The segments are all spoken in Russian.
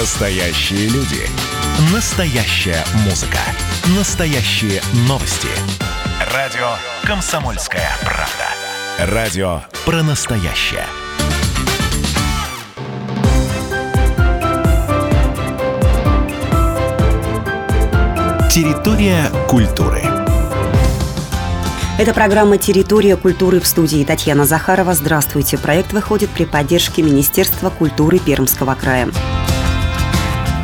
Настоящие люди. Настоящая музыка. Настоящие новости. Радио «Комсомольская правда». Радио про настоящее. Территория культуры. Это программа «Территория культуры» в студии Татьяна Захарова. Здравствуйте. Проект выходит при поддержке Министерства культуры Пермского края.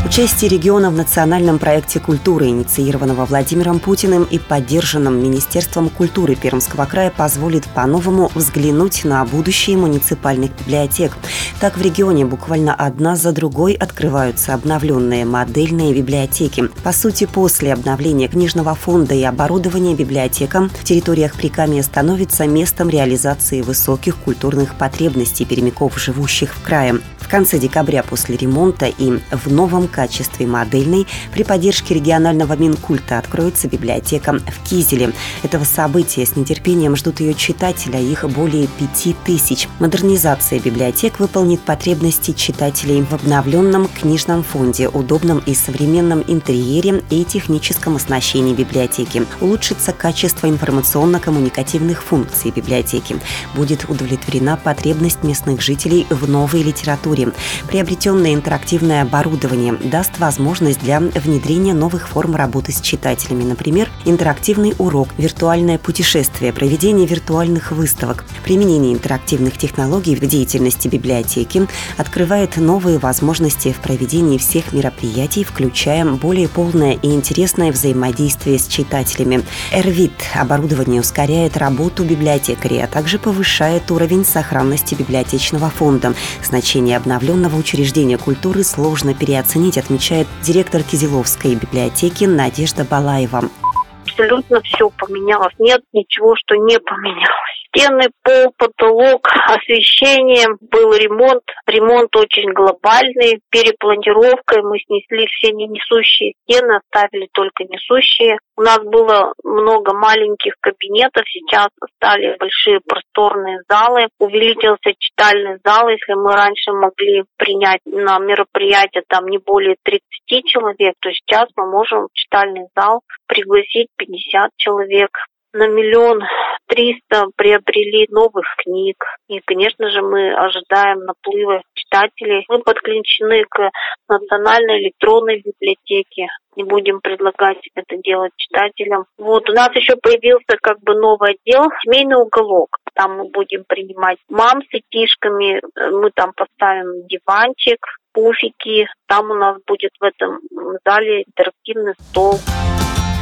Участие региона в национальном проекте культуры, инициированного Владимиром Путиным и поддержанном Министерством культуры Пермского края, позволит по-новому взглянуть на будущее муниципальных библиотек. Так в регионе буквально одна за другой открываются обновленные модельные библиотеки. По сути, после обновления книжного фонда и оборудования библиотекам в территориях Прикамья становится местом реализации высоких культурных потребностей перемяков, живущих в крае. В конце декабря после ремонта и в новом качестве модельной при поддержке регионального Минкульта откроется библиотека в Кизеле. Этого события с нетерпением ждут ее читатели, а их более пяти тысяч. Модернизация библиотек выполнит потребности читателей в обновленном книжном фонде, удобном и современном интерьере и техническом оснащении библиотеки. Улучшится качество информационно-коммуникативных функций библиотеки. Будет удовлетворена потребность местных жителей в новой литературе. Приобретенное интерактивное оборудование даст возможность для внедрения новых форм работы с читателями, например, интерактивный урок, виртуальное путешествие, проведение виртуальных выставок. Применение интерактивных технологий в деятельности библиотеки открывает новые возможности в проведении всех мероприятий, включая более полное и интересное взаимодействие с читателями. Эрвит оборудование ускоряет работу библиотекарей, а также повышает уровень сохранности библиотечного фонда. Значение обновленного учреждения культуры сложно переоценить, отмечает директор Кизиловской библиотеки Надежда Балаева. Абсолютно все поменялось. Нет ничего, что не поменялось стены, пол, потолок, освещение, был ремонт. Ремонт очень глобальный, перепланировкой мы снесли все несущие стены, оставили только несущие. У нас было много маленьких кабинетов, сейчас стали большие просторные залы. Увеличился читальный зал, если мы раньше могли принять на мероприятие там не более 30 человек, то сейчас мы можем в читальный зал пригласить 50 человек на миллион триста приобрели новых книг. И, конечно же, мы ожидаем наплыва читателей. Мы подключены к национальной электронной библиотеке и будем предлагать это делать читателям. Вот у нас еще появился как бы новый отдел «Семейный уголок». Там мы будем принимать мам с детишками, мы там поставим диванчик, пуфики. Там у нас будет в этом зале интерактивный стол.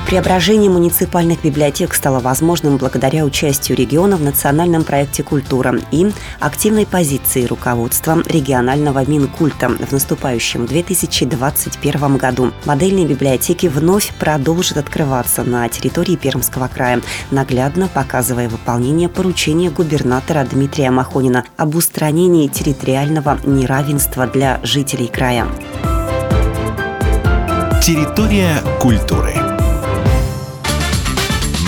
Преображение муниципальных библиотек стало возможным благодаря участию региона в национальном проекте «Культура» и активной позиции руководства регионального Минкульта в наступающем 2021 году. Модельные библиотеки вновь продолжат открываться на территории Пермского края, наглядно показывая выполнение поручения губернатора Дмитрия Махонина об устранении территориального неравенства для жителей края. Территория культуры.